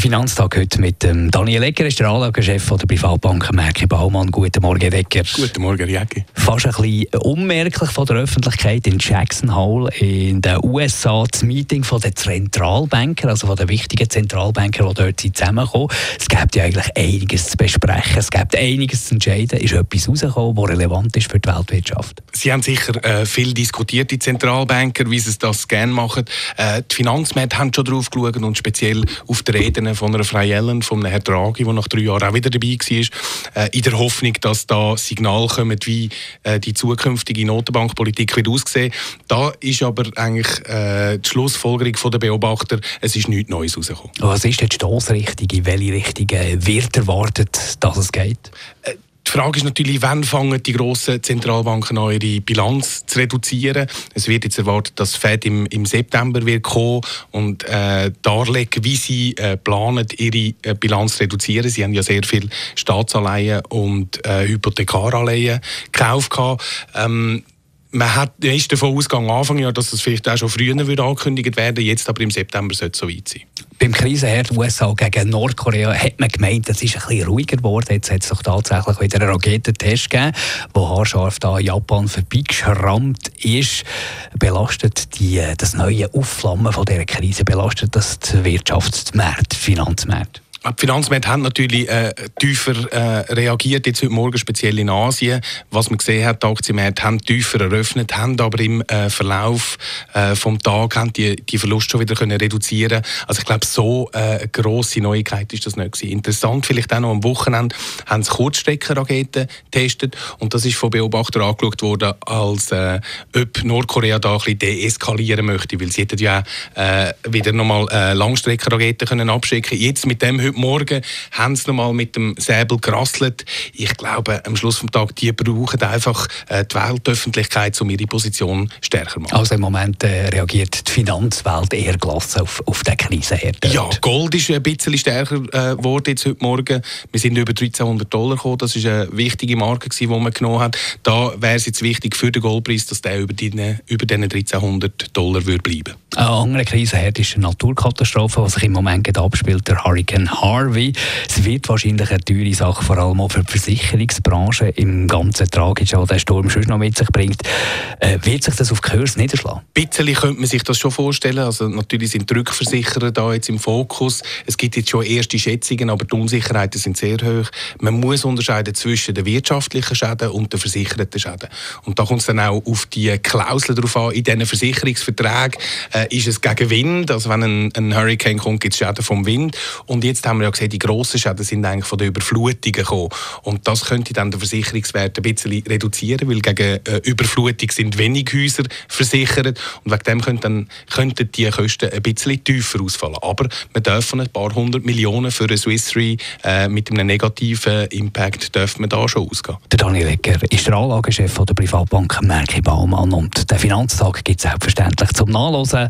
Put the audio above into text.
Finanztag heute mit dem Daniel Egger, ist der Anlagechef der Privatbank Merki Baumann. Guten Morgen, Egger. Guten Morgen, Jägi. Fast ein bisschen unmerklich von der Öffentlichkeit in Jackson Hole in den USA das Meeting von den Zentralbanker, also von den wichtigen Zentralbanker, die dort sind, zusammengekommen. Es gibt ja eigentlich einiges zu besprechen, es gibt einiges zu entscheiden. Ist etwas rausgekommen, was relevant ist für die Weltwirtschaft? Sie haben sicher äh, viel diskutiert, die Zentralbanker, wie sie das gerne machen. Äh, die Finanzmärkte haben schon drauf geschaut und speziell auf die Reden von einer Frau Ellen, von einem Herrn Draghi, der nach drei Jahren auch wieder dabei war, äh, in der Hoffnung, dass da Signale kommen, wie äh, die zukünftige Notenbankpolitik wird aussehen. Da ist aber eigentlich äh, die Schlussfolgerung der Beobachter, es ist nichts Neues rausgekommen. Was ist jetzt die Stoßrichtung? In welche Richtung wird erwartet, dass es geht? Die Frage ist natürlich, wann fangen die grossen Zentralbanken an, ihre Bilanz zu reduzieren? Es wird jetzt erwartet, dass Fed im, im September wird kommen und äh, darlegen, wie sie äh, planen, ihre äh, Bilanz zu reduzieren. Sie haben ja sehr viel Staatsanleihen und äh, Hypothekaranleihen gekauft. Ähm, man hat, ist davon ausgegangen, Anfang Jahr, dass das vielleicht auch schon früher würde angekündigt werden jetzt aber im September sollte es so weit sein. Beim Krisenherd USA gegen Nordkorea hat man gemeint, es ist ein bisschen ruhiger geworden. Jetzt hat es doch tatsächlich wieder einen Raketentest gegeben, wo haarscharf da Japan vorbeigeschrammt ist. Belastet die, das neue Aufflammen von dieser Krise, belastet das die Wirtschaftsmärkte, die Finanzmärkte? Die Finanzmärkte haben natürlich äh, tiefer äh, reagiert, jetzt heute Morgen speziell in Asien. Was man gesehen hat, die Aktienmärkte haben tiefer eröffnet, haben aber im äh, Verlauf äh, vom Tag haben die, die Verluste schon wieder können reduzieren Also ich glaube, so äh, grosse Neuigkeit ist das nicht gewesen. Interessant, vielleicht auch noch am Wochenende haben sie Kurzstreckenraketen getestet und das ist von Beobachtern angeschaut worden, als äh, ob Nordkorea da ein bisschen deeskalieren möchte, weil sie hätten ja äh, wieder nochmal äh, Langstreckenraketen können abschicken. Jetzt mit dem heute Morgen haben sie nochmal mit dem Säbel gerasselt. Ich glaube, am Schluss des Tages, die brauchen einfach äh, die Weltöffentlichkeit, um ihre Position stärker zu machen. Also im Moment äh, reagiert die Finanzwelt eher gelassen auf, auf den Krisenherd. Ja, Gold ist ein bisschen stärker äh, geworden jetzt heute Morgen. Wir sind über 1300 Dollar gekommen. Das ist eine wichtige Marke, die man genommen hat. Da wäre es jetzt wichtig für den Goldpreis, dass der über, die, über diesen 1300 Dollar würde bleiben Eine andere Krisenherd ist eine Naturkatastrophe, die sich im Moment abspielt, der Hurricane Harvey. Es wird wahrscheinlich eine teure Sache, vor allem auch für die Versicherungsbranche im ganzen Tragisch, was der Sturm schon noch mit sich bringt. Äh, wird sich das auf die Kurs niederschlagen? Ein bisschen könnte man sich das schon vorstellen. Also natürlich sind die Rückversicherer da jetzt im Fokus. Es gibt jetzt schon erste Schätzungen, aber die Unsicherheiten sind sehr hoch. Man muss unterscheiden zwischen den wirtschaftlichen Schäden und den versicherten Schäden. Und da kommt es dann auch auf die Klauseln drauf an. In diesen Versicherungsverträgen äh, ist es gegen Wind. Also wenn ein, ein Hurricane kommt, gibt es Schäden vom Wind. Und jetzt haben wir ja gesehen, die grossen Schäden sind eigentlich von den Überflutungen gekommen. Und das könnte dann den Versicherungswert ein bisschen reduzieren, weil gegen äh, Überflutung sind wenig Häuser versichert. Und wegen dem könnten, dann, könnten die Kosten ein bisschen tiefer ausfallen. Aber wir dürfen ein paar hundert Millionen für eine Swiss Re äh, mit einem negativen Impact dürfen wir da schon ausgehen. Der Daniel Ecker ist der Anlagechef der Privatbank Merki Baumann und der Finanztag gibt es selbstverständlich zum Nachlesen